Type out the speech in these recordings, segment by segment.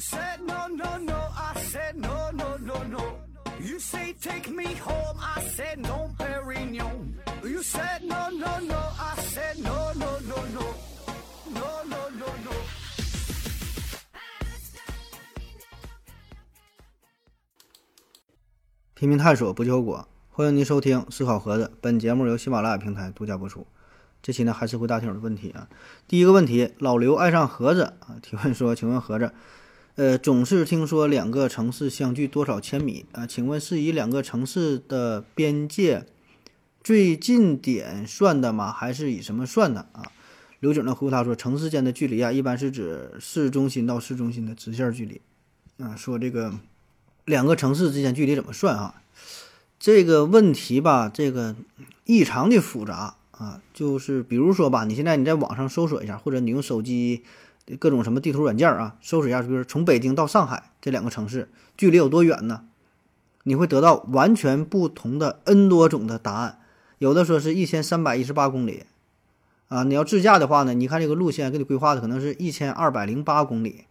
said no, no, no. I said no, no, no, no. You say take me home. I said no, Perignon. You said no, no, no. I said no, no, no, no. No, no, no, no. 拼命探索不求果，欢迎您收听思考盒子。本节目由喜马拉雅平台独家播出。这期呢，还是回答听友的问题啊。第一个问题，老刘爱上盒子啊，提问说：“请问盒子，呃，总是听说两个城市相距多少千米啊？请问是以两个城市的边界最近点算的吗？还是以什么算的啊？”刘景呢回复他说：“城市间的距离啊，一般是指市中心到市中心的直线距离啊。说这个两个城市之间距离怎么算啊？这个问题吧，这个异常的复杂。”啊，就是比如说吧，你现在你在网上搜索一下，或者你用手机各种什么地图软件啊，搜索一下，就是从北京到上海这两个城市距离有多远呢？你会得到完全不同的 N 多种的答案。有的说是一千三百一十八公里，啊，你要自驾的话呢，你看这个路线给你规划的可能是一千二百零八公里，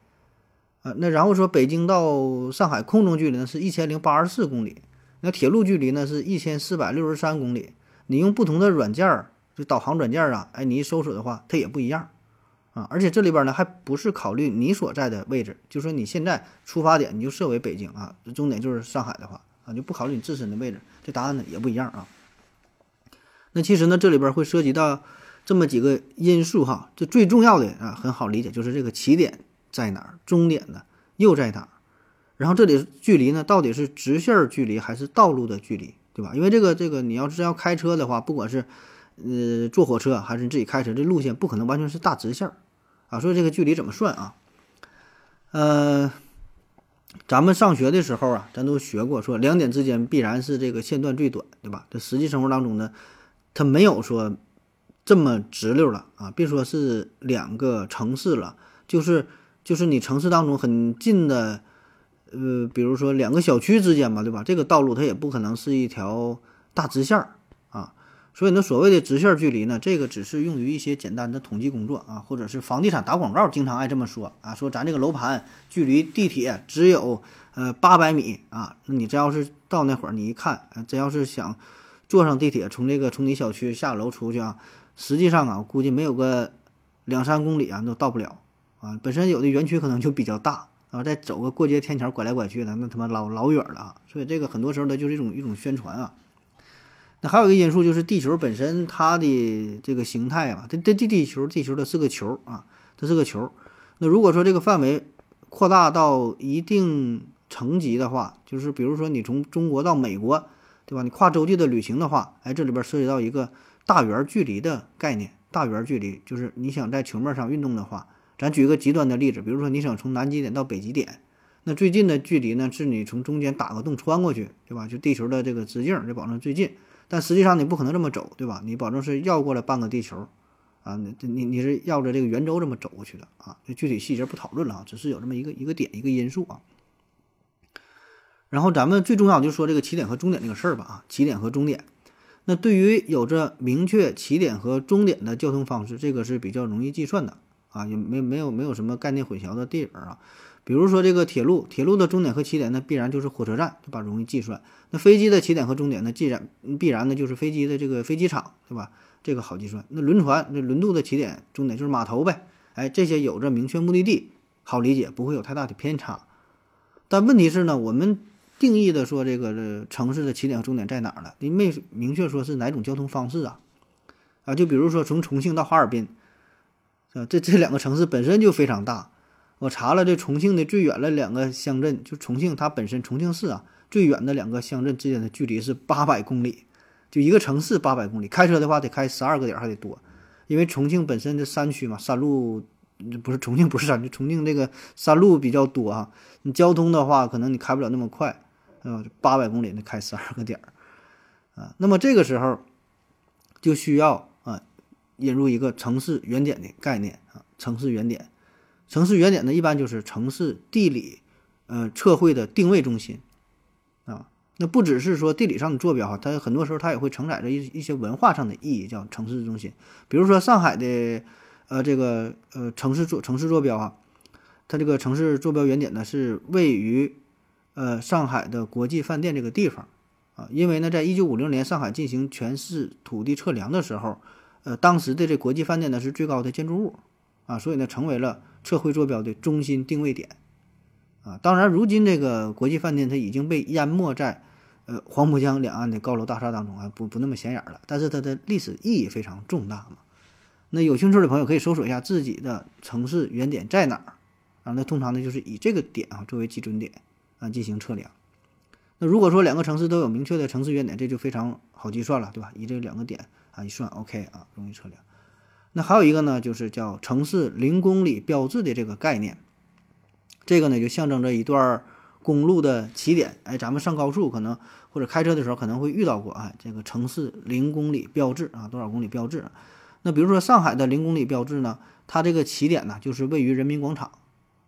啊，那然后说北京到上海空中距离呢是一千零八十四公里，那铁路距离呢是一千四百六十三公里。你用不同的软件儿。就导航软件啊，哎，你一搜索的话，它也不一样，啊，而且这里边呢还不是考虑你所在的位置，就说你现在出发点你就设为北京啊，终点就是上海的话啊，就不考虑你自身的位置，这答案呢也不一样啊。那其实呢，这里边会涉及到这么几个因素哈，这最重要的啊很好理解，就是这个起点在哪儿，终点呢又在哪儿，然后这里距离呢到底是直线距离还是道路的距离，对吧？因为这个这个你要是要开车的话，不管是呃，坐火车还是你自己开车，这路线不可能完全是大直线儿啊，所以这个距离怎么算啊？呃，咱们上学的时候啊，咱都学过，说两点之间必然是这个线段最短，对吧？这实际生活当中呢，它没有说这么直溜了啊，别说是两个城市了，就是就是你城市当中很近的，呃，比如说两个小区之间吧，对吧？这个道路它也不可能是一条大直线儿啊。所以呢，所谓的直线距离呢，这个只是用于一些简单的统计工作啊，或者是房地产打广告经常爱这么说啊，说咱这个楼盘距离地铁只有呃八百米啊，那你真要是到那会儿你一看，真要是想坐上地铁从这个从你小区下楼出去啊，实际上啊，我估计没有个两三公里啊都到不了啊。本身有的园区可能就比较大啊，再走个过街天桥拐来拐去的，那他妈老老远了啊。所以这个很多时候呢，就是一种一种宣传啊。那还有一个因素就是地球本身它的这个形态啊，这这地地球地球它是个球啊，它是个球。那如果说这个范围扩大到一定层级的话，就是比如说你从中国到美国，对吧？你跨洲际的旅行的话，哎，这里边涉及到一个大圆距离的概念。大圆距离就是你想在球面上运动的话，咱举一个极端的例子，比如说你想从南极点到北极点，那最近的距离呢是你从中间打个洞穿过去，对吧？就地球的这个直径就保证最近。但实际上你不可能这么走，对吧？你保证是绕过了半个地球，啊，你你你是绕着这个圆周这么走过去的啊？这具体细节不讨论了啊，只是有这么一个一个点一个因素啊。然后咱们最重要就说这个起点和终点这个事儿吧啊，起点和终点。那对于有着明确起点和终点的交通方式，这个是比较容易计算的啊，也没没有没有什么概念混淆的地儿啊。比如说这个铁路，铁路的终点和起点呢，必然就是火车站，对吧？容易计算。那飞机的起点和终点呢，既然必然呢就是飞机的这个飞机场，对吧？这个好计算。那轮船，那轮渡的起点、终点就是码头呗。哎，这些有着明确目的地，好理解，不会有太大的偏差。但问题是呢，我们定义的说这个城市的起点和终点在哪儿呢？你没明确说是哪种交通方式啊？啊，就比如说从重庆到哈尔滨，啊，这这两个城市本身就非常大。我查了，这重庆的最远的两个乡镇，就重庆它本身重庆市啊，最远的两个乡镇之间的距离是八百公里，就一个城市八百公里，开车的话得开十二个点还得多，因为重庆本身的山区嘛，山路不是重庆不是山区，重庆这个山路比较多啊，你交通的话可能你开不了那么快，啊，八百公里那开十二个点儿，啊，那么这个时候就需要啊引入一个城市原点的概念啊，城市原点。城市原点呢，一般就是城市地理，呃，测绘的定位中心，啊，那不只是说地理上的坐标哈，它很多时候它也会承载着一一些文化上的意义，叫城市中心。比如说上海的，呃，这个呃城市坐城市坐标啊，它这个城市坐标原点呢是位于呃上海的国际饭店这个地方啊，因为呢，在一九五零年上海进行全市土地测量的时候，呃，当时的这国际饭店呢是最高的建筑物啊，所以呢成为了测绘坐标的中心定位点啊。当然，如今这个国际饭店它已经被淹没在呃黄浦江两岸的高楼大厦当中啊，不不那么显眼了，但是它的历史意义非常重大嘛。那有兴趣的朋友可以搜索一下自己的城市原点在哪儿啊？那通常呢就是以这个点啊作为基准点啊进行测量。那如果说两个城市都有明确的城市原点，这就非常好计算了，对吧？以这两个点啊一算，OK 啊，容易测量。那还有一个呢，就是叫城市零公里标志的这个概念，这个呢就象征着一段公路的起点。哎，咱们上高速可能或者开车的时候可能会遇到过啊，这个城市零公里标志啊，多少公里标志。那比如说上海的零公里标志呢，它这个起点呢就是位于人民广场，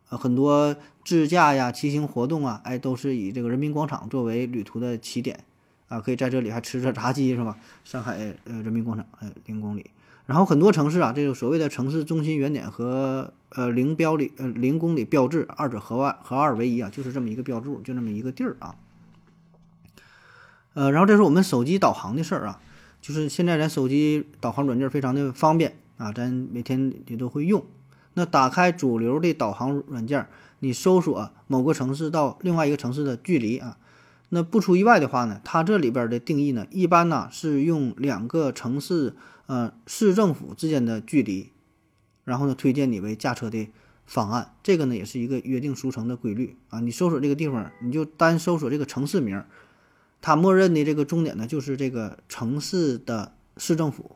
呃，很多自驾呀、骑行活动啊，哎，都是以这个人民广场作为旅途的起点，啊，可以在这里还吃着炸鸡是吧？上海呃人民广场呃零公里，然后很多城市啊，这个所谓的城市中心原点和呃零标里呃零公里标志二者合二合二为一啊，就是这么一个标注，就这么一个地儿啊。呃，然后这是我们手机导航的事儿啊。就是现在咱手机导航软件非常的方便啊，咱每天也都会用。那打开主流的导航软件，你搜索某个城市到另外一个城市的距离啊，那不出意外的话呢，它这里边的定义呢，一般呢是用两个城市呃市政府之间的距离，然后呢推荐你为驾车的方案。这个呢也是一个约定俗成的规律啊。你搜索这个地方，你就单搜索这个城市名。它默认的这个终点呢，就是这个城市的市政府，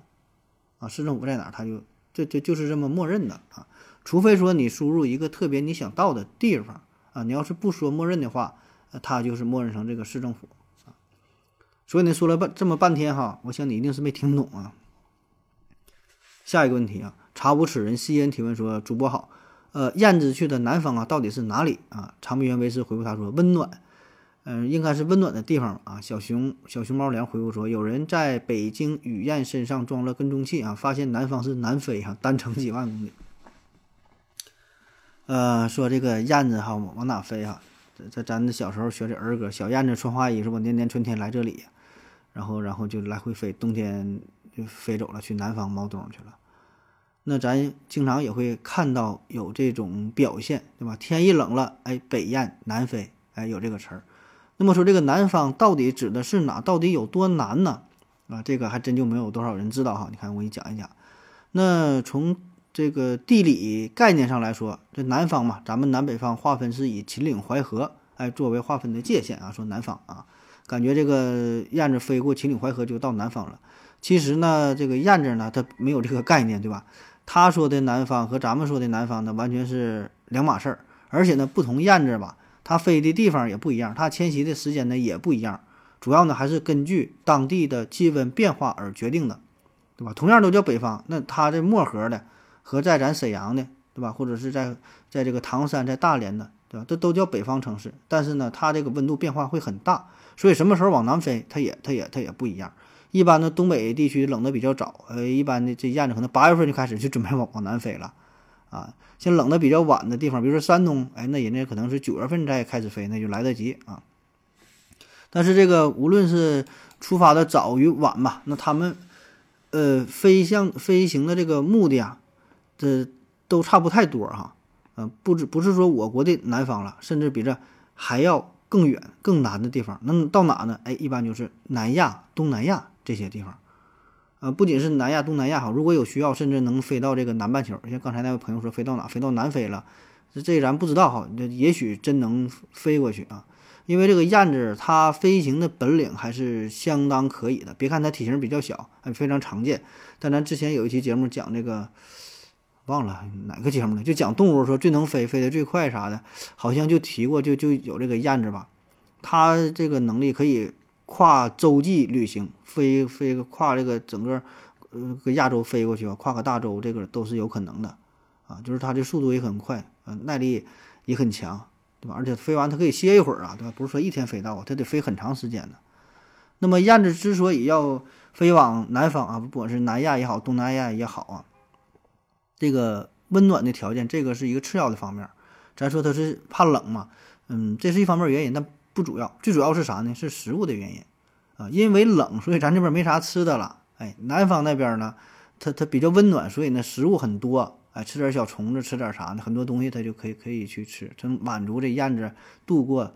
啊，市政府在哪儿，它就这这就是这么默认的啊。除非说你输入一个特别你想到的地方啊，你要是不说默认的话，它就是默认成这个市政府啊。所以呢，说了半这么半天哈，我想你一定是没听懂啊。下一个问题啊，查无此人吸烟提问说：主播好，呃，燕子去的南方啊，到底是哪里啊？长臂猿维斯回复他说：温暖。嗯，应该是温暖的地方啊。小熊小熊猫粮回复说，有人在北京雨燕身上装了跟踪器啊，发现南方是南非哈，单程几万公里。呃，说这个燕子哈往哪飞哈？这这咱小时候学的儿歌，小燕子穿花衣是吧？年年春天来这里，然后然后就来回飞，冬天就飞走了，去南方猫冬去了。那咱经常也会看到有这种表现，对吧？天一冷了，哎，北雁南飞，哎，有这个词儿。那么说这个南方到底指的是哪？到底有多难呢？啊，这个还真就没有多少人知道哈。你看我给你讲一讲。那从这个地理概念上来说，这南方嘛，咱们南北方划分是以秦岭淮河哎作为划分的界限啊。说南方啊，感觉这个燕子飞过秦岭淮河就到南方了。其实呢，这个燕子呢，它没有这个概念，对吧？他说的南方和咱们说的南方呢，完全是两码事儿。而且呢，不同燕子吧。它飞的地方也不一样，它迁徙的时间呢也不一样，主要呢还是根据当地的气温变化而决定的，对吧？同样都叫北方，那它这漠河的和在咱沈阳的，对吧？或者是在在这个唐山、在大连的，对吧？这都叫北方城市，但是呢，它这个温度变化会很大，所以什么时候往南飞，它也它也它也不一样。一般呢，东北地区冷的比较早，呃，一般的这燕子可能八月份就开始就准备往往南飞了，啊。像冷的比较晚的地方，比如说山东，哎，那人家可能是九月份再开始飞，那就来得及啊。但是这个无论是出发的早与晚吧，那他们呃飞向飞行的这个目的啊，这都差不太多哈。呃，不止不是说我国的南方了，甚至比这还要更远、更南的地方。那到哪呢？哎，一般就是南亚、东南亚这些地方。呃，不仅是南亚、东南亚哈，如果有需要，甚至能飞到这个南半球。像刚才那位朋友说，飞到哪？飞到南非了，这这咱不知道哈。这也许真能飞过去啊，因为这个燕子它飞行的本领还是相当可以的。别看它体型比较小，还非常常见。但咱之前有一期节目讲这个，忘了哪个节目了，就讲动物说最能飞、飞得最快啥的，好像就提过，就就有这个燕子吧。它这个能力可以。跨洲际旅行，飞飞跨这个整个，呃，个亚洲飞过去吧，跨个大洲，这个都是有可能的，啊，就是它的速度也很快，啊，耐力也很强，对吧？而且飞完它可以歇一会儿啊，对吧？不是说一天飞到啊，它得飞很长时间的。那么燕子之所以要飞往南方啊，不管是南亚也好，东南亚也好啊，这个温暖的条件，这个是一个次要的方面。咱说它是怕冷嘛，嗯，这是一方面原因，但不主要，最主要是啥呢？是食物的原因啊，因为冷，所以咱这边没啥吃的了。哎，南方那边呢，它它比较温暖，所以呢食物很多。哎，吃点小虫子，吃点啥呢？很多东西它就可以可以去吃，能满足这燕子度过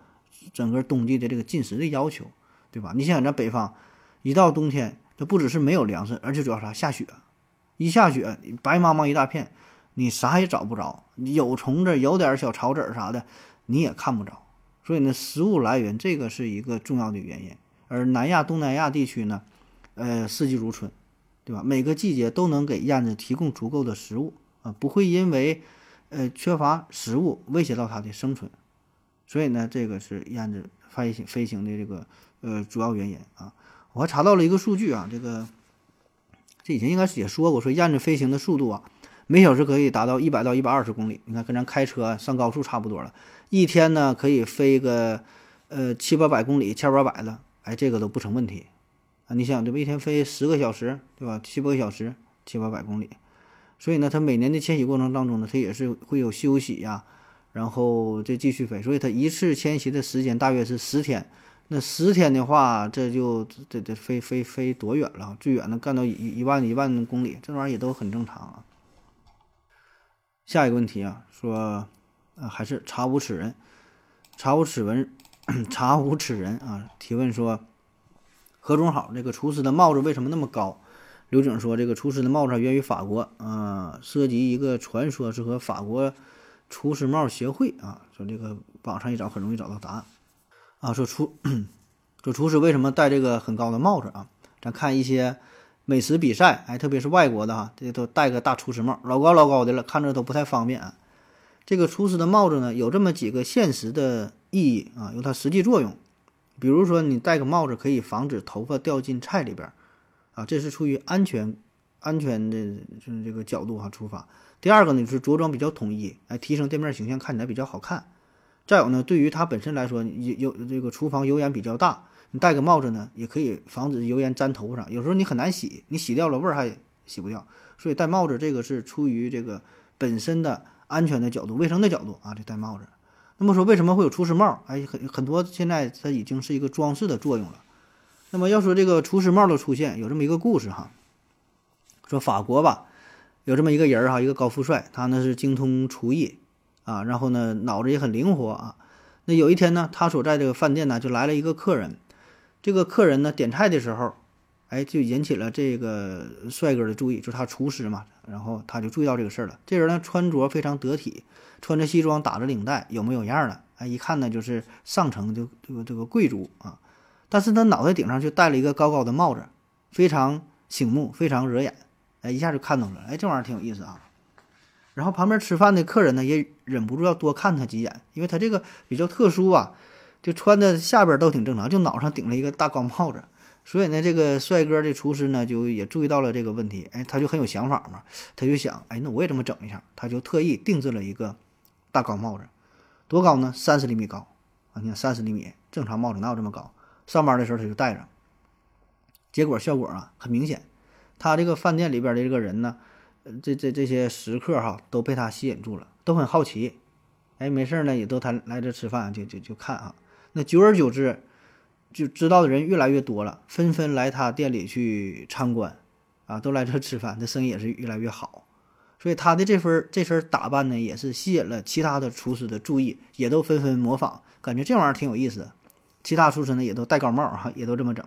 整个冬季的这个进食的要求，对吧？你想想咱北方，一到冬天，它不只是没有粮食，而且主要啥？下雪，一下雪，白茫茫一大片，你啥也找不着，有虫子，有点小草籽啥的，你也看不着。所以呢，食物来源这个是一个重要的原因。而南亚、东南亚地区呢，呃，四季如春，对吧？每个季节都能给燕子提供足够的食物。啊，不会因为，呃，缺乏食物威胁到它的生存，所以呢，这个是燕子飞行飞行的这个呃主要原因啊。我还查到了一个数据啊，这个这以前应该是也说过，说燕子飞行的速度啊，每小时可以达到一百到一百二十公里。你看，跟咱开车上高速差不多了。一天呢，可以飞个呃七八百公里、千八百的，哎，这个都不成问题啊。你想对吧？一天飞十个小时，对吧？七八个小时，七八百公里。所以呢，它每年的迁徙过程当中呢，它也是会有休息呀，然后再继续飞。所以它一次迁徙的时间大约是十天。那十天的话，这就这这飞飞飞多远了？最远能干到一一万一万公里，这玩意儿也都很正常啊。下一个问题啊，说，呃，还是查无此人，查无此人，查无此人啊？提问说，何总好，这个厨师的帽子为什么那么高？刘景说：“这个厨师的帽子源于法国，啊，涉及一个传说，是和法国厨师帽协会啊。说这个网上一找很容易找到答案，啊，说厨 说厨师为什么戴这个很高的帽子啊？咱看一些美食比赛，哎，特别是外国的哈，这都戴个大厨师帽，老高老高的了，看着都不太方便啊。这个厨师的帽子呢，有这么几个现实的意义啊，有它实际作用。比如说，你戴个帽子可以防止头发掉进菜里边。”啊，这是出于安全、安全的就是这个角度哈出发。第二个呢，就是着装比较统一，来提升店面形象，看起来比较好看。再有呢，对于它本身来说，有有这个厨房油烟比较大，你戴个帽子呢，也可以防止油烟粘头发上。有时候你很难洗，你洗掉了味儿还洗不掉，所以戴帽子这个是出于这个本身的安全的角度、卫生的角度啊，这戴帽子。那么说，为什么会有厨师帽？哎，很很多现在它已经是一个装饰的作用了。那么要说这个厨师帽的出现，有这么一个故事哈。说法国吧，有这么一个人儿哈，一个高富帅，他呢是精通厨艺啊，然后呢脑子也很灵活啊。那有一天呢，他所在这个饭店呢就来了一个客人，这个客人呢点菜的时候，哎，就引起了这个帅哥的注意，就是他厨师嘛，然后他就注意到这个事儿了。这人呢穿着非常得体，穿着西装，打着领带，有模有样的，哎，一看呢就是上层就这个这个贵族啊。但是他脑袋顶上就戴了一个高高的帽子，非常醒目，非常惹眼，哎，一下就看到了，哎，这玩意儿挺有意思啊。然后旁边吃饭的客人呢，也忍不住要多看他几眼，因为他这个比较特殊啊，就穿的下边都挺正常，就脑上顶了一个大高帽子。所以呢，这个帅哥的厨师呢，就也注意到了这个问题，哎，他就很有想法嘛，他就想，哎，那我也这么整一下，他就特意定制了一个大高帽子，多高呢？三十厘米高啊！你看三十厘米，正常帽子哪有这么高？上班的时候他就戴着，结果效果啊很明显，他这个饭店里边的这个人呢，这这这些食客哈都被他吸引住了，都很好奇，哎，没事呢也都他来这吃饭就就就看啊，那久而久之，就知道的人越来越多了，纷纷来他店里去参观，啊，都来这吃饭，这生意也是越来越好，所以他的这份这身打扮呢，也是吸引了其他的厨师的注意，也都纷纷模仿，感觉这玩意儿挺有意思。其他厨师呢也都戴高帽哈，也都这么整，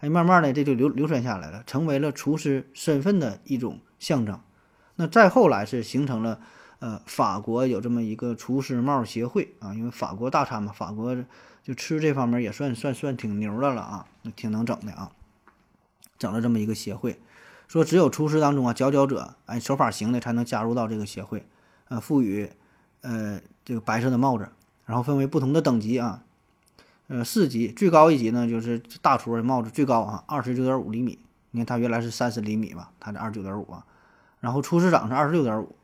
哎，慢慢的这就流流传下来了，成为了厨师身份的一种象征。那再后来是形成了，呃，法国有这么一个厨师帽协会啊，因为法国大餐嘛，法国就吃这方面也算算算挺牛的了啊，挺能整的啊，整了这么一个协会，说只有厨师当中啊佼佼者，哎，手法行的才能加入到这个协会，呃，赋予呃这个白色的帽子，然后分为不同的等级啊。呃，四级最高一级呢，就是大厨的帽子最高啊，二十九点五厘米。你看它原来是三十厘米吧，它这二十九点五啊。然后厨师长是二十六点五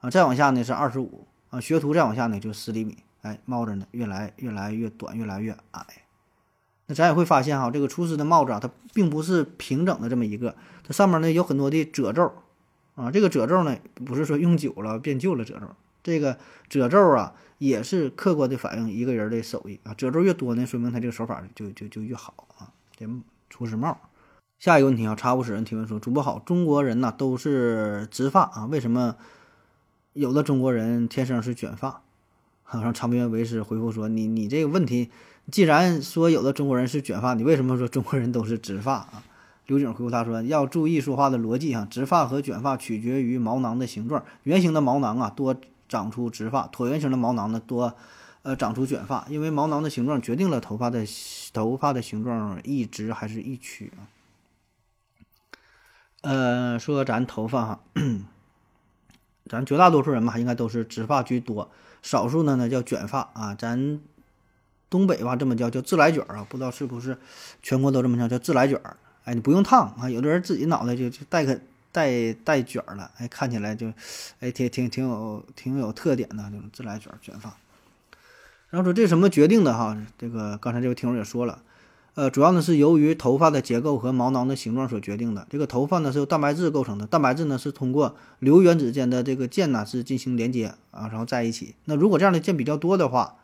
啊，再往下呢是二十五啊，学徒再往下呢就十厘米。哎，帽子呢越来越来越短，越来越矮。那咱也会发现哈，这个厨师的帽子啊，它并不是平整的这么一个，它上面呢有很多的褶皱啊。这个褶皱呢，不是说用久了变旧了褶皱，这个褶皱啊，也是客观的反映一个人的手艺啊。褶皱越多呢，说明他这个手法就就就越好啊。这厨师帽。下一个问题啊，茶不使人提问说：主播好，中国人呢都是直发啊，为什么有的中国人天生是卷发？好像长篇为师回复说：你你这个问题，既然说有的中国人是卷发，你为什么说中国人都是直发啊？刘景回复他说：要注意说话的逻辑啊，直发和卷发取决于毛囊的形状，圆形的毛囊啊多长出直发，椭圆形的毛囊呢多。呃，长出卷发，因为毛囊的形状决定了头发的头发的形状一直还是一曲啊。呃，说咱头发哈，咱绝大多数人吧，应该都是直发居多，少数呢呢叫卷发啊。咱东北吧这么叫叫自来卷啊，不知道是不是全国都这么叫叫自来卷儿。哎，你不用烫啊，有的人自己脑袋就就带个带带卷了，哎，看起来就哎挺挺挺有挺有特点的这种自来卷卷发。然后说这什么决定的哈？这个刚才这位听众也说了，呃，主要呢是由于头发的结构和毛囊的形状所决定的。这个头发呢是由蛋白质构成的，蛋白质呢是通过硫原子间的这个键呢是进行连接啊，然后在一起。那如果这样的键比较多的话，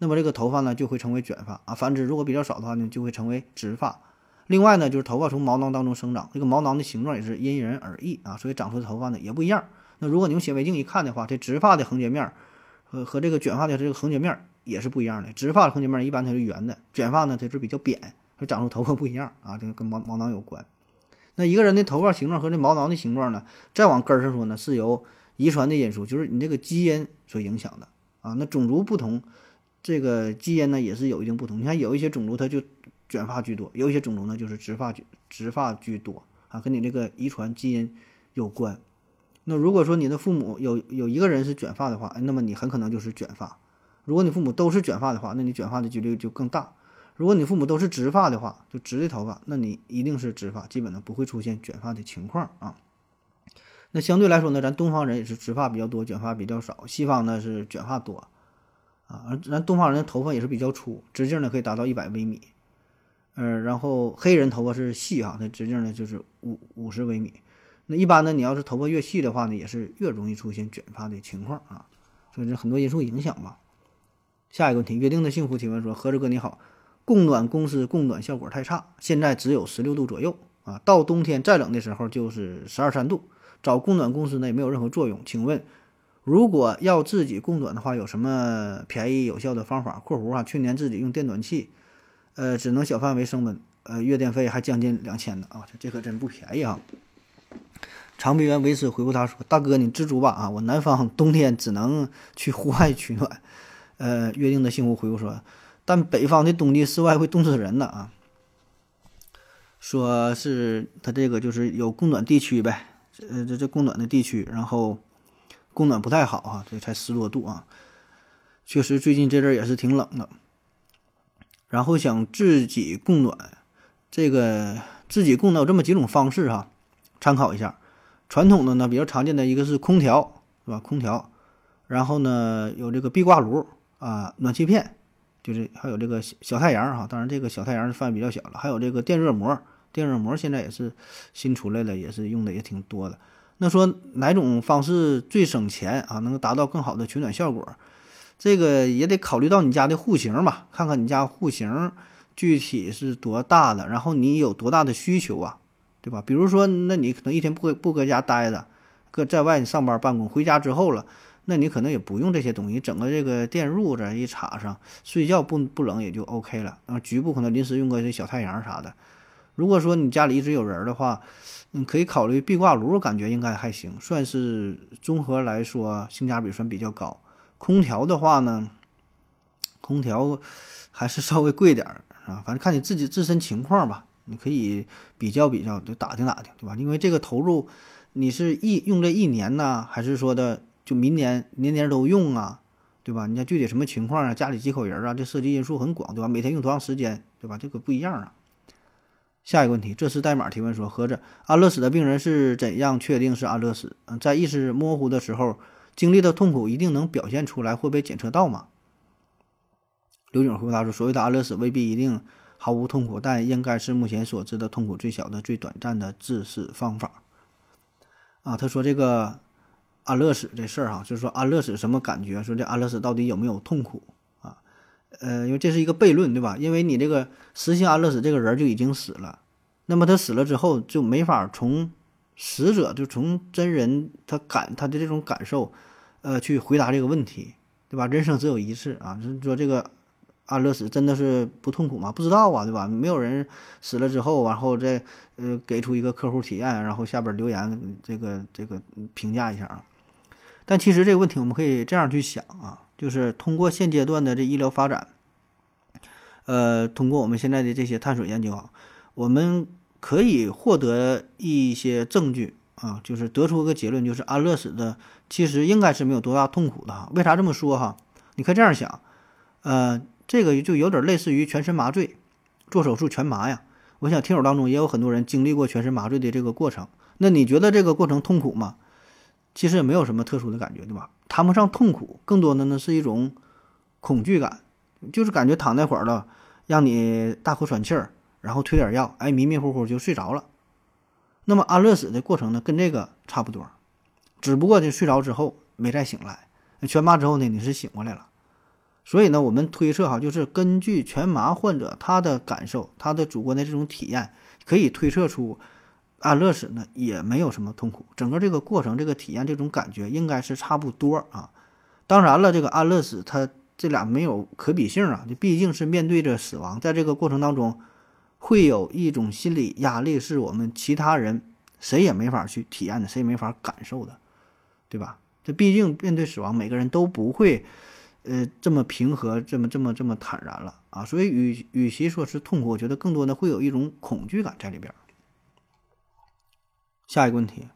那么这个头发呢就会成为卷发啊；反之，如果比较少的话呢，就会成为直发。另外呢，就是头发从毛囊当中生长，这个毛囊的形状也是因人而异啊，所以长出的头发呢也不一样。那如果你用显微镜一看的话，这直发的横截面和和这个卷发的这个横截面。也是不一样的，直发的横截面一般它是圆的，卷发呢它是比较扁，它长出头发不一样啊，这个跟毛毛囊有关。那一个人的头发形状和这毛囊的形状呢，再往根儿上说呢，是由遗传的因素，就是你这个基因所影响的啊。那种族不同，这个基因呢也是有一定不同。你看有一些种族它就卷发居多，有一些种族呢就是直发居直发居多啊，跟你这个遗传基因有关。那如果说你的父母有有一个人是卷发的话，那么你很可能就是卷发。如果你父母都是卷发的话，那你卷发的几率就更大。如果你父母都是直发的话，就直的头发，那你一定是直发，基本呢不会出现卷发的情况啊。那相对来说呢，咱东方人也是直发比较多，卷发比较少。西方呢是卷发多啊，而咱东方人的头发也是比较粗，直径呢可以达到一百微米。呃，然后黑人头发是细哈，它直径呢就是五五十微米。那一般呢，你要是头发越细的话呢，也是越容易出现卷发的情况啊。所以这很多因素影响吧。下一个问题，约定的幸福提问说：何志哥你好，供暖公司供暖效果太差，现在只有十六度左右啊，到冬天再冷的时候就是十二三度，找供暖公司呢也没有任何作用。请问，如果要自己供暖的话，有什么便宜有效的方法？（括弧啊，去年自己用电暖气，呃，只能小范围升温，呃，月电费还将近两千呢啊，这这可真不便宜啊。）长臂猿维斯回复他说：大哥你知足吧啊，我南方冬天只能去户外取暖。呃，约定的幸福回复说，但北方的冬季室外会冻死人的啊。说是他这个就是有供暖地区呗，呃，这这供暖的地区，然后供暖不太好啊，这才十多度啊。确实最近这阵也是挺冷的，然后想自己供暖，这个自己供暖有这么几种方式哈，参考一下。传统的呢，比较常见的一个是空调，是吧？空调，然后呢有这个壁挂炉。啊，暖气片，就是还有这个小太阳哈，当然这个小太阳范围比较小了。还有这个电热膜，电热膜现在也是新出来的，也是用的也挺多的。那说哪种方式最省钱啊，能够达到更好的取暖效果？这个也得考虑到你家的户型嘛，看看你家户型具体是多大的，然后你有多大的需求啊，对吧？比如说，那你可能一天不不搁家待着，搁在外上班办公，回家之后了。那你可能也不用这些东西，整个这个电褥子一插上，睡觉不不冷也就 OK 了。然后局部可能临时用个这小太阳啥的。如果说你家里一直有人的话，你可以考虑壁挂炉，感觉应该还行，算是综合来说性价比算比较高。空调的话呢，空调还是稍微贵点儿啊，反正看你自己自身情况吧，你可以比较比较，就打听打听，对吧？因为这个投入，你是一用这一年呢，还是说的？就明年年年都用啊，对吧？你看具体什么情况啊？家里几口人啊？这涉及因素很广，对吧？每天用多长时间，对吧？这个不一样啊。下一个问题，这是代码提问说，合着安乐死的病人是怎样确定是安乐死？嗯，在意识模糊的时候经历的痛苦一定能表现出来，会被检测到吗？刘景回答说，所谓的安乐死未必一定毫无痛苦，但应该是目前所知的痛苦最小的、最短暂的致死方法。啊，他说这个。安乐死这事儿哈，就是说安乐死什么感觉？说这安乐死到底有没有痛苦啊？呃，因为这是一个悖论，对吧？因为你这个实行安乐死这个人就已经死了，那么他死了之后就没法从死者就从真人他感他的这种感受，呃，去回答这个问题，对吧？人生只有一次啊，就是说这个。安乐死真的是不痛苦吗？不知道啊，对吧？没有人死了之后，然后再呃给出一个客户体验，然后下边留言这个这个评价一下啊。但其实这个问题我们可以这样去想啊，就是通过现阶段的这医疗发展，呃，通过我们现在的这些探索研究啊，我们可以获得一些证据啊，就是得出个结论，就是安乐死的其实应该是没有多大痛苦的哈。为啥这么说哈？你可以这样想，呃。这个就有点类似于全身麻醉，做手术全麻呀。我想听友当中也有很多人经历过全身麻醉的这个过程。那你觉得这个过程痛苦吗？其实也没有什么特殊的感觉，对吧？谈不上痛苦，更多的呢是一种恐惧感，就是感觉躺那会儿了，让你大口喘气儿，然后推点药，哎，迷迷糊糊就睡着了。那么安乐死的过程呢，跟这个差不多，只不过就睡着之后没再醒来，全麻之后呢，你是醒过来了。所以呢，我们推测哈，就是根据全麻患者他的感受，他的主观的这种体验，可以推测出安乐死呢也没有什么痛苦，整个这个过程、这个体验、这种感觉应该是差不多啊。当然了，这个安乐死它这俩没有可比性啊，你毕竟是面对着死亡，在这个过程当中会有一种心理压力，是我们其他人谁也没法去体验的，谁也没法感受的，对吧？这毕竟面对死亡，每个人都不会。呃，这么平和，这么这么这么坦然了啊！所以与与其说是痛苦，我觉得更多的会有一种恐惧感在里边。下一个问题，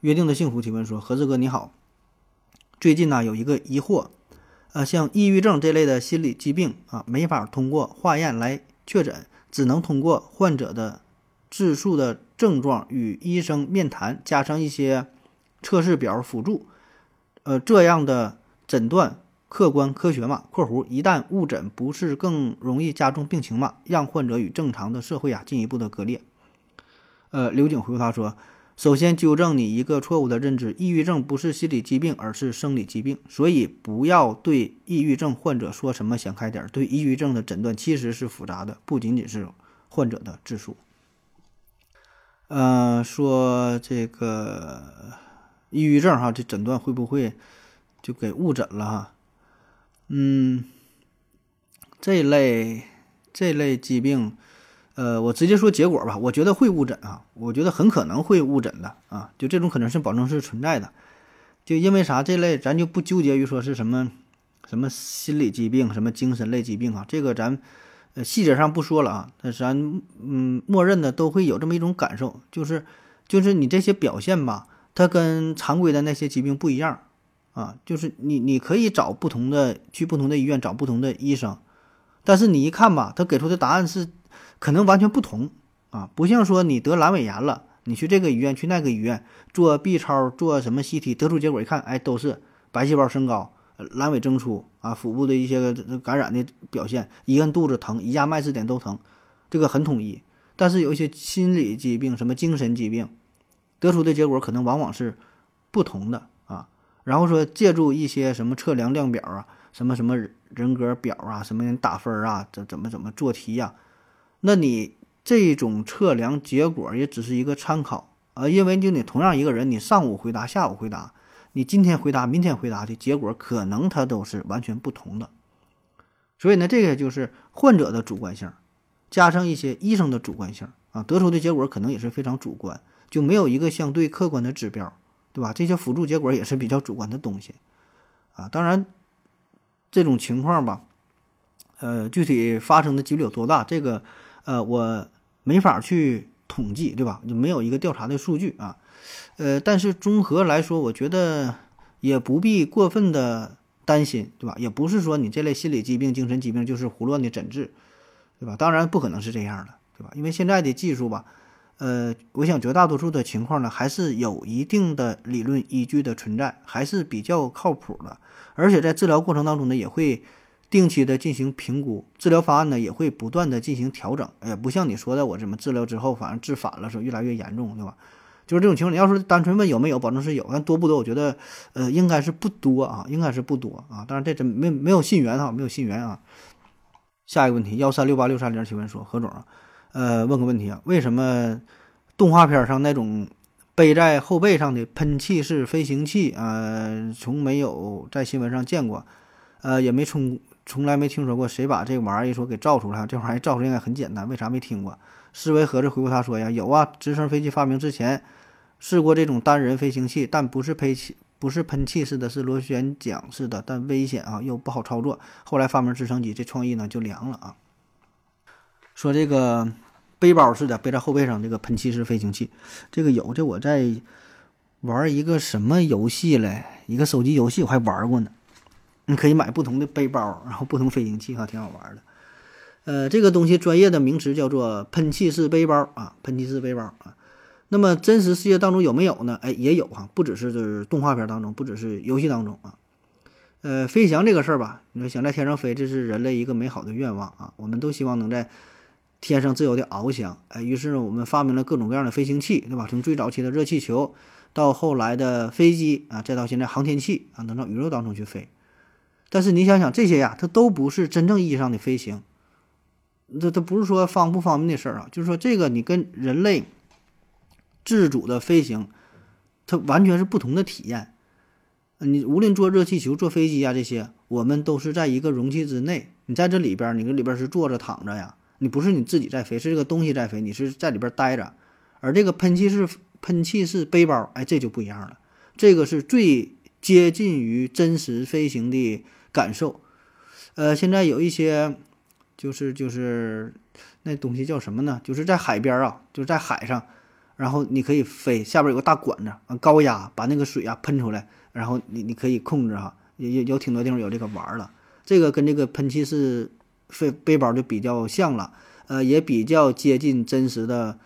约定的幸福提问说：何志哥你好，最近呢有一个疑惑，呃，像抑郁症这类的心理疾病啊，没法通过化验来确诊，只能通过患者的自述的症状与医生面谈，加上一些测试表辅助，呃，这样的诊断。客观科学嘛？（括弧一旦误诊，不是更容易加重病情嘛？让患者与正常的社会啊进一步的割裂。）呃，刘景回复他说：“首先纠正你一个错误的认知，抑郁症不是心理疾病，而是生理疾病。所以不要对抑郁症患者说什么想开点。对抑郁症的诊断其实是复杂的，不仅仅是患者的自述。呃，说这个抑郁症哈，这诊断会不会就给误诊了哈？”嗯，这类这类疾病，呃，我直接说结果吧。我觉得会误诊啊，我觉得很可能会误诊的啊，就这种可能性保证是存在的。就因为啥？这类咱就不纠结于说是什么什么心理疾病、什么精神类疾病啊，这个咱呃细节上不说了啊。但是咱嗯，默认的都会有这么一种感受，就是就是你这些表现吧，它跟常规的那些疾病不一样。啊，就是你，你可以找不同的，去不同的医院找不同的医生，但是你一看吧，他给出的答案是可能完全不同啊，不像说你得阑尾炎了，你去这个医院去那个医院做 B 超做什么 CT，得出结果一看，哎，都是白细胞升高、阑尾增粗啊，腹部的一些个感染的表现，一摁肚子疼，一压脉刺点都疼，这个很统一。但是有一些心理疾病，什么精神疾病，得出的结果可能往往是不同的啊。然后说，借助一些什么测量量表啊，什么什么人格表啊，什么打分啊，怎怎么怎么做题呀？那你这种测量结果也只是一个参考啊，因为就你同样一个人，你上午回答，下午回答，你今天回答，明天回答的结果可能它都是完全不同的。所以呢，这个就是患者的主观性，加上一些医生的主观性啊，得出的结果可能也是非常主观，就没有一个相对客观的指标。对吧？这些辅助结果也是比较主观的东西，啊，当然，这种情况吧，呃，具体发生的几率有多大，这个，呃，我没法去统计，对吧？就没有一个调查的数据啊，呃，但是综合来说，我觉得也不必过分的担心，对吧？也不是说你这类心理疾病、精神疾病就是胡乱的诊治，对吧？当然不可能是这样的，对吧？因为现在的技术吧。呃，我想绝大多数的情况呢，还是有一定的理论依据的存在，还是比较靠谱的。而且在治疗过程当中呢，也会定期的进行评估，治疗方案呢也会不断的进行调整。也不像你说的，我怎么治疗之后反而治反了，说越来越严重，对吧？就是这种情况。你要说单纯问有没有，保证是有，但多不多？我觉得，呃，应该是不多啊，应该是不多啊。当然，这真没没有信源哈，没有信源啊。下一个问题，幺三六八六三零提问说，何总，呃，问个问题啊，为什么动画片上那种背在后背上的喷气式飞行器啊，从没有在新闻上见过，呃，也没充从来没听说过谁把这玩意儿一说给造出来，这玩意儿造出来应该很简单，为啥没听过？思维盒子回复他说呀，有啊，直升飞机发明之前试过这种单人飞行器，但不是喷气，不是喷气式的，是螺旋桨式的，但危险啊，又不好操作。后来发明直升机，这创意呢就凉了啊。说这个背包似的背在后背上这个喷气式飞行器，这个有，这我在玩一个什么游戏嘞？一个手机游戏我还玩过呢。你可以买不同的背包，然后不同飞行器哈，挺好玩的。呃，这个东西专业的名词叫做喷气式背包啊，喷气式背包啊。那么真实世界当中有没有呢？哎，也有哈，不只是就是动画片当中，不只是游戏当中啊。呃，飞翔这个事儿吧，你说想在天上飞，这是人类一个美好的愿望啊。我们都希望能在天上自由的翱翔。哎，于是呢，我们发明了各种各样的飞行器，对吧？从最早期的热气球，到后来的飞机啊，再到现在航天器啊，能到宇宙当中去飞。但是你想想，这些呀，它都不是真正意义上的飞行。这这不是说方不方便的事儿啊，就是说这个你跟人类自主的飞行，它完全是不同的体验。你无论坐热气球、坐飞机啊这些，我们都是在一个容器之内。你在这里边，你这里边是坐着、躺着呀，你不是你自己在飞，是这个东西在飞，你是在里边待着。而这个喷气式喷气式背包，哎，这就不一样了，这个是最接近于真实飞行的感受。呃，现在有一些。就是就是那东西叫什么呢？就是在海边啊，就是在海上，然后你可以飞，下边有个大管子，高压把那个水啊喷出来，然后你你可以控制哈，有有有挺多地方有这个玩了。这个跟这个喷气式飞背包就比较像了，呃，也比较接近真实的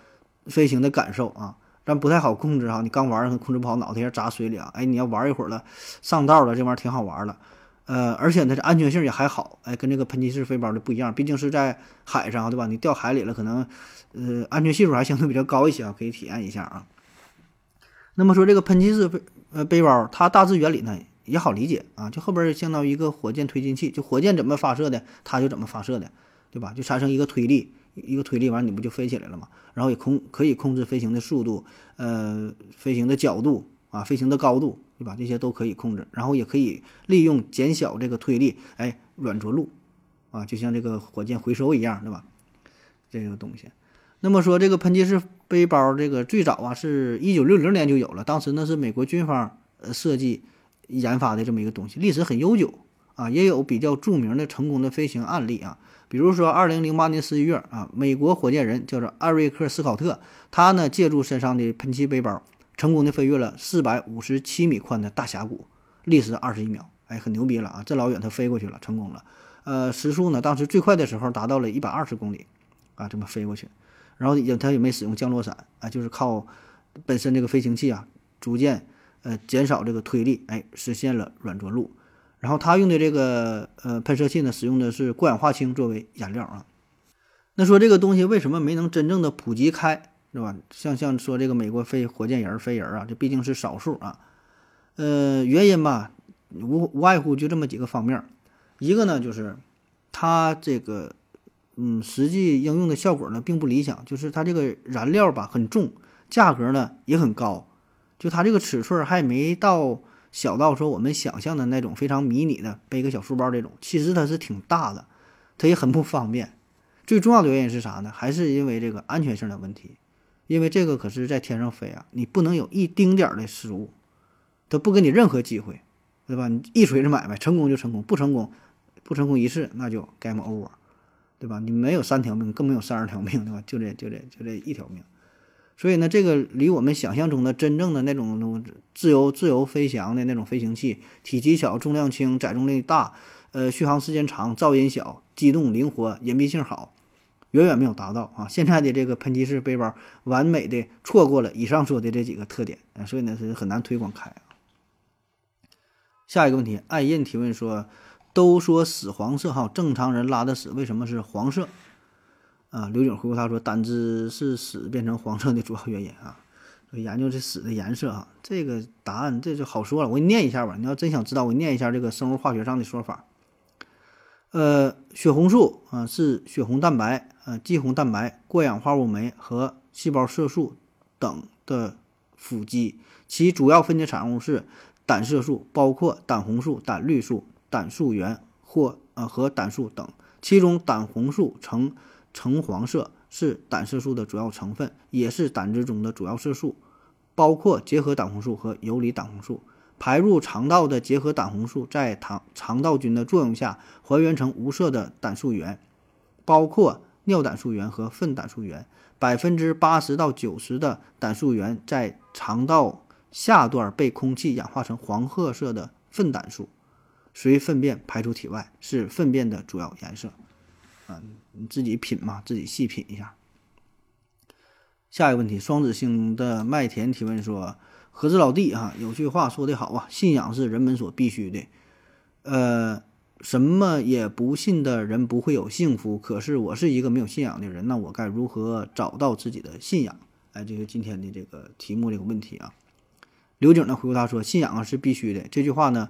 飞行的感受啊，但不太好控制哈。你刚玩控制不好，脑袋要砸水里啊。哎，你要玩一会儿了，上道了，这玩意儿挺好玩了。呃，而且呢，这安全性也还好，哎，跟这个喷气式飞包的不一样，毕竟是在海上，对吧？你掉海里了，可能，呃，安全系数还相对比较高一些啊，可以体验一下啊。那么说这个喷气式背呃背包，它大致原理呢也好理解啊，就后边相当于一个火箭推进器，就火箭怎么发射的，它就怎么发射的，对吧？就产生一个推力，一个推力完你不就飞起来了嘛？然后也控可以控制飞行的速度，呃，飞行的角度啊，飞行的高度。对吧？这些都可以控制，然后也可以利用减小这个推力，哎，软着陆，啊，就像这个火箭回收一样，对吧？这个东西。那么说这个喷气式背包，这个最早啊是一九六零年就有了，当时呢是美国军方呃设计研发的这么一个东西，历史很悠久啊，也有比较著名的成功的飞行案例啊，比如说二零零八年十一月啊，美国火箭人叫做艾瑞克斯考特，他呢借助身上的喷气背包。成功的飞越了四百五十七米宽的大峡谷，历时二十一秒，哎，很牛逼了啊！这老远他飞过去了，成功了。呃，时速呢，当时最快的时候达到了一百二十公里，啊，这么飞过去。然后也他也没使用降落伞啊，就是靠本身这个飞行器啊，逐渐呃减少这个推力，哎，实现了软着陆。然后他用的这个呃喷射器呢，使用的是过氧化氢作为燃料啊。那说这个东西为什么没能真正的普及开？是吧？像像说这个美国飞火箭人飞人啊，这毕竟是少数啊。呃，原因吧，无无外乎就这么几个方面。一个呢，就是它这个嗯，实际应用的效果呢并不理想，就是它这个燃料吧很重，价格呢也很高。就它这个尺寸还没到小到说我们想象的那种非常迷你的背个小书包这种，其实它是挺大的，它也很不方便。最重要的原因是啥呢？还是因为这个安全性的问题。因为这个可是在天上飞啊，你不能有一丁点儿的失误，他不给你任何机会，对吧？你一锤子买卖，成功就成功，不成功，不成功一次那就 game over，对吧？你没有三条命，更没有三十条命，对吧？就这就这就这一条命。所以呢，这个离我们想象中的真正的那种自由自由飞翔的那种飞行器，体积小、重量轻、载重力大，呃，续航时间长、噪音小、机动灵活、隐蔽性好。远远没有达到啊！现在的这个喷气式背包完美的错过了以上说的这几个特点，所以呢是很难推广开啊。下一个问题，爱印提问说：“都说屎黄色哈，正常人拉的屎为什么是黄色？”啊，刘景回复他说：“胆汁是屎变成黄色的主要原因啊。研究这屎的颜色啊，这个答案这就好说了，我给你念一下吧。你要真想知道，我念一下这个生物化学上的说法。呃，血红素啊是血红蛋白、呃肌红蛋白、过氧化物酶和细胞色素等的辅基，其主要分解产物是胆色素，包括胆红素、胆绿素、胆素原或呃和胆素等。其中胆红素呈橙黄色，是胆色素的主要成分，也是胆汁中的主要色素，包括结合胆红素和游离胆红素。排入肠道的结合胆红素在肠肠道菌的作用下还原成无色的胆素原，包括尿胆素原和粪胆素原。百分之八十到九十的胆素原在肠道下段被空气氧化成黄褐色的粪胆素，随粪便排出体外，是粪便的主要颜色。啊，你自己品嘛，自己细品一下。下一个问题，双子星的麦田提问说。何子老弟啊，有句话说得好啊，信仰是人们所必须的。呃，什么也不信的人不会有幸福。可是我是一个没有信仰的人，那我该如何找到自己的信仰？哎，这个今天的这个题目这个问题啊，刘景呢回复他说：“信仰啊是必须的。”这句话呢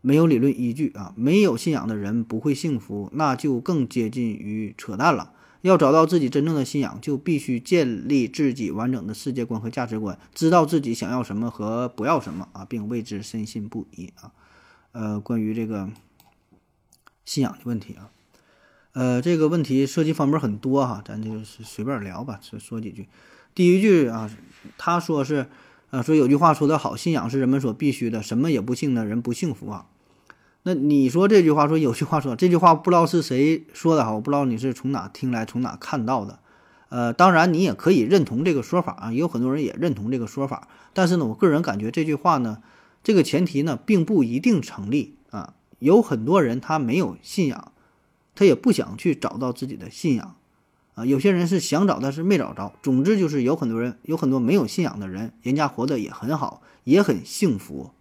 没有理论依据啊，没有信仰的人不会幸福，那就更接近于扯淡了。要找到自己真正的信仰，就必须建立自己完整的世界观和价值观，知道自己想要什么和不要什么啊，并为之深信不疑啊。呃，关于这个信仰的问题啊，呃，这个问题涉及方面很多哈，咱就是随便聊吧，说说几句。第一句啊，他说是，呃，说有句话说得好，信仰是人们所必须的，什么也不信的人不幸福啊。那你说这句话，说有句话说这句话不知道是谁说的哈，我不知道你是从哪听来，从哪看到的。呃，当然你也可以认同这个说法啊，也有很多人也认同这个说法。但是呢，我个人感觉这句话呢，这个前提呢，并不一定成立啊。有很多人他没有信仰，他也不想去找到自己的信仰啊。有些人是想找，但是没找着。总之就是有很多人，有很多没有信仰的人，人家活得也很好，也很幸福。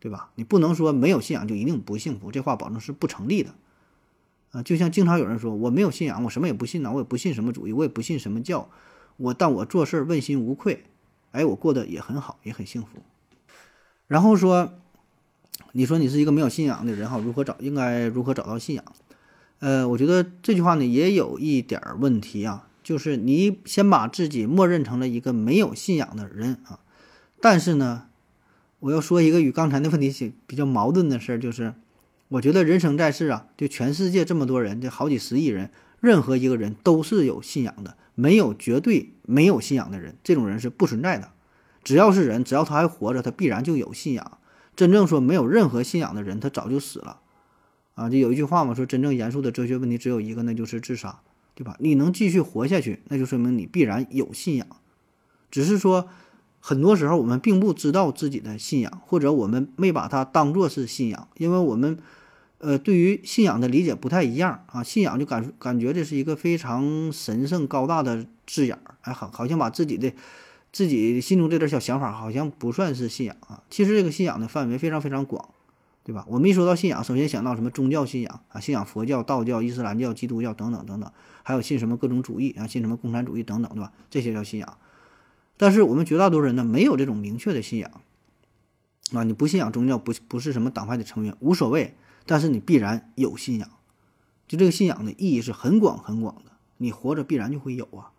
对吧？你不能说没有信仰就一定不幸福，这话保证是不成立的，啊，就像经常有人说我没有信仰，我什么也不信呢，我也不信什么主义，我也不信什么教，我但我做事问心无愧，哎，我过得也很好，也很幸福。然后说，你说你是一个没有信仰的人哈，如何找？应该如何找到信仰？呃，我觉得这句话呢也有一点问题啊，就是你先把自己默认成了一个没有信仰的人啊，但是呢。我要说一个与刚才那问题比较矛盾的事儿，就是我觉得人生在世啊，就全世界这么多人，这好几十亿人，任何一个人都是有信仰的，没有绝对没有信仰的人，这种人是不存在的。只要是人，只要他还活着，他必然就有信仰。真正说没有任何信仰的人，他早就死了。啊，就有一句话嘛，说真正严肃的哲学问题只有一个，那就是自杀，对吧？你能继续活下去，那就说明你必然有信仰，只是说。很多时候，我们并不知道自己的信仰，或者我们没把它当做是信仰，因为我们，呃，对于信仰的理解不太一样啊。信仰就感感觉这是一个非常神圣高大的字眼儿，哎，好，好像把自己的自己心中这点小想法，好像不算是信仰啊。其实这个信仰的范围非常非常广，对吧？我们一说到信仰，首先想到什么宗教信仰啊，信仰佛教、道教、伊斯兰教、基督教等等等等，还有信什么各种主义啊，信什么共产主义等等，对吧？这些叫信仰。但是我们绝大多数人呢，没有这种明确的信仰，啊，你不信仰宗教，不不是什么党派的成员，无所谓。但是你必然有信仰，就这个信仰的意义是很广很广的，你活着必然就会有啊。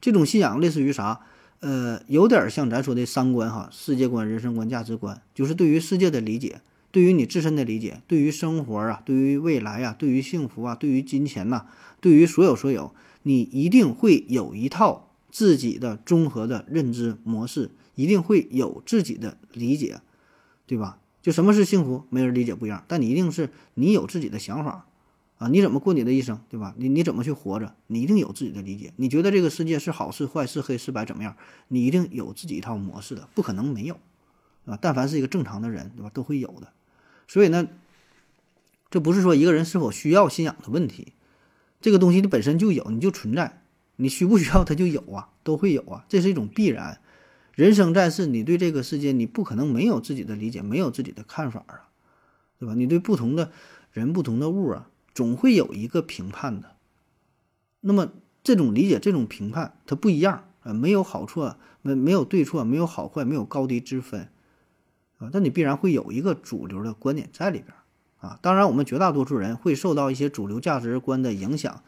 这种信仰类似于啥？呃，有点像咱说的三观哈，世界观、人生观、价值观，就是对于世界的理解，对于你自身的理解，对于生活啊，对于未来啊，对于幸福啊，对于金钱呐，对于所有所有，你一定会有一套。自己的综合的认知模式一定会有自己的理解，对吧？就什么是幸福，没人理解不一样。但你一定是你有自己的想法啊，你怎么过你的一生，对吧？你你怎么去活着，你一定有自己的理解。你觉得这个世界是好是坏是黑是白怎么样？你一定有自己一套模式的，不可能没有，啊！但凡是一个正常的人，对吧？都会有的。所以呢，这不是说一个人是否需要信仰的问题，这个东西你本身就有，你就存在。你需不需要它就有啊，都会有啊，这是一种必然。人生在世，你对这个世界你不可能没有自己的理解，没有自己的看法啊，对吧？你对不同的人、不同的物啊，总会有一个评判的。那么这种理解、这种评判它不一样啊，没有好错，没没有对错，没有好坏，没有高低之分，啊，但你必然会有一个主流的观点在里边啊。当然，我们绝大多数人会受到一些主流价值观的影响，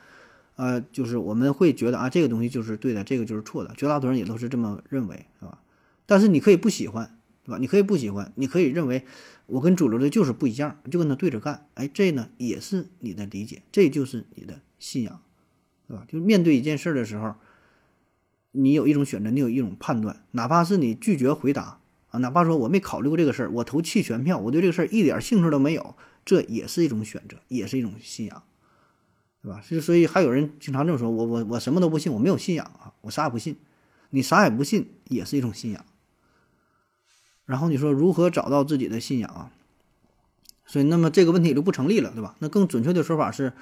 呃，就是我们会觉得啊，这个东西就是对的，这个就是错的，绝大多数人也都是这么认为，是吧？但是你可以不喜欢，对吧？你可以不喜欢，你可以认为我跟主流的就是不一样，就跟他对着干，哎，这呢也是你的理解，这就是你的信仰，对吧？就面对一件事儿的时候。你有一种选择，你有一种判断，哪怕是你拒绝回答啊，哪怕说我没考虑过这个事儿，我投弃权票，我对这个事儿一点兴趣都没有，这也是一种选择，也是一种信仰，对吧？所以，所以还有人经常这么说，我我我什么都不信，我没有信仰啊，我啥也不信。你啥也不信，也是一种信仰。然后你说如何找到自己的信仰啊？所以，那么这个问题就不成立了，对吧？那更准确的说法是，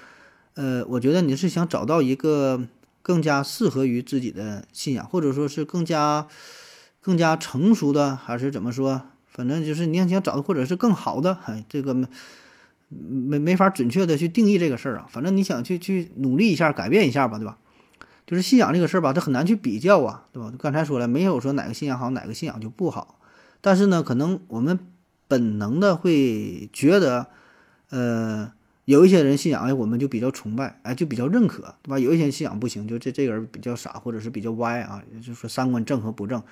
呃，我觉得你是想找到一个。更加适合于自己的信仰，或者说是更加更加成熟的，还是怎么说？反正就是你想找的，或者是更好的，哎，这个没没法准确的去定义这个事儿啊。反正你想去去努力一下，改变一下吧，对吧？就是信仰这个事儿吧，它很难去比较啊，对吧？刚才说了，没有说哪个信仰好，哪个信仰就不好。但是呢，可能我们本能的会觉得，呃。有一些人信仰，哎，我们就比较崇拜，哎，就比较认可，对吧？有一些信仰不行，就这这个人比较傻，或者是比较歪啊，就说三观正和不正。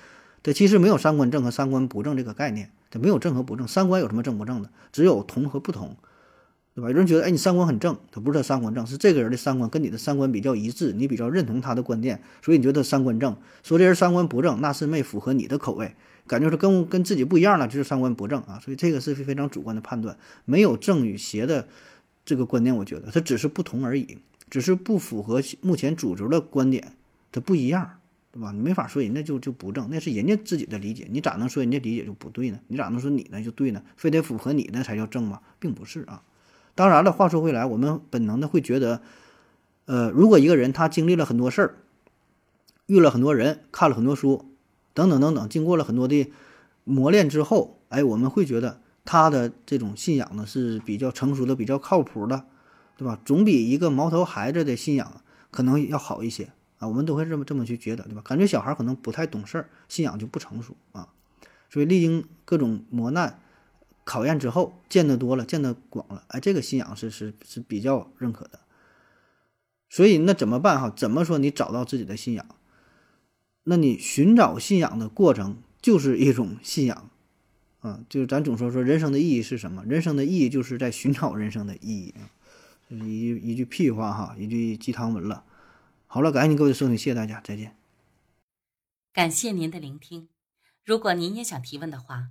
这其实没有三观正和三观不正这个概念，它没有正和不正。三观有什么正不正的？只有同和不同，对吧？有人觉得，哎，你三观很正，他不是他三观正，是这个人的三观跟你的三观比较一致，你比较认同他的观点，所以你觉得三观正。说这人三观不正，那是没符合你的口味，感觉是跟跟自己不一样了，就是三观不正啊。所以这个是非常主观的判断，没有正与邪的。这个观念，我觉得它只是不同而已，只是不符合目前主流的观点，它不一样，对吧？你没法说人家就就不正，那是人家自己的理解，你咋能说人家理解就不对呢？你咋能说你呢就对呢？非得符合你那才叫正吗？并不是啊。当然了，话说回来，我们本能的会觉得，呃，如果一个人他经历了很多事儿，遇了很多人，看了很多书，等等等等，经过了很多的磨练之后，哎，我们会觉得。他的这种信仰呢是比较成熟的，比较靠谱的，对吧？总比一个毛头孩子的信仰可能要好一些啊。我们都会这么这么去觉得，对吧？感觉小孩可能不太懂事儿，信仰就不成熟啊。所以历经各种磨难考验之后，见得多了，见得广了，哎，这个信仰是是是比较认可的。所以那怎么办哈？怎么说你找到自己的信仰？那你寻找信仰的过程就是一种信仰。啊，就是咱总说说人生的意义是什么？人生的意义就是在寻找人生的意义啊，一一句屁话哈，一句鸡汤文了。好了，感谢您各位的收听，谢谢大家，再见。感谢您的聆听。如果您也想提问的话，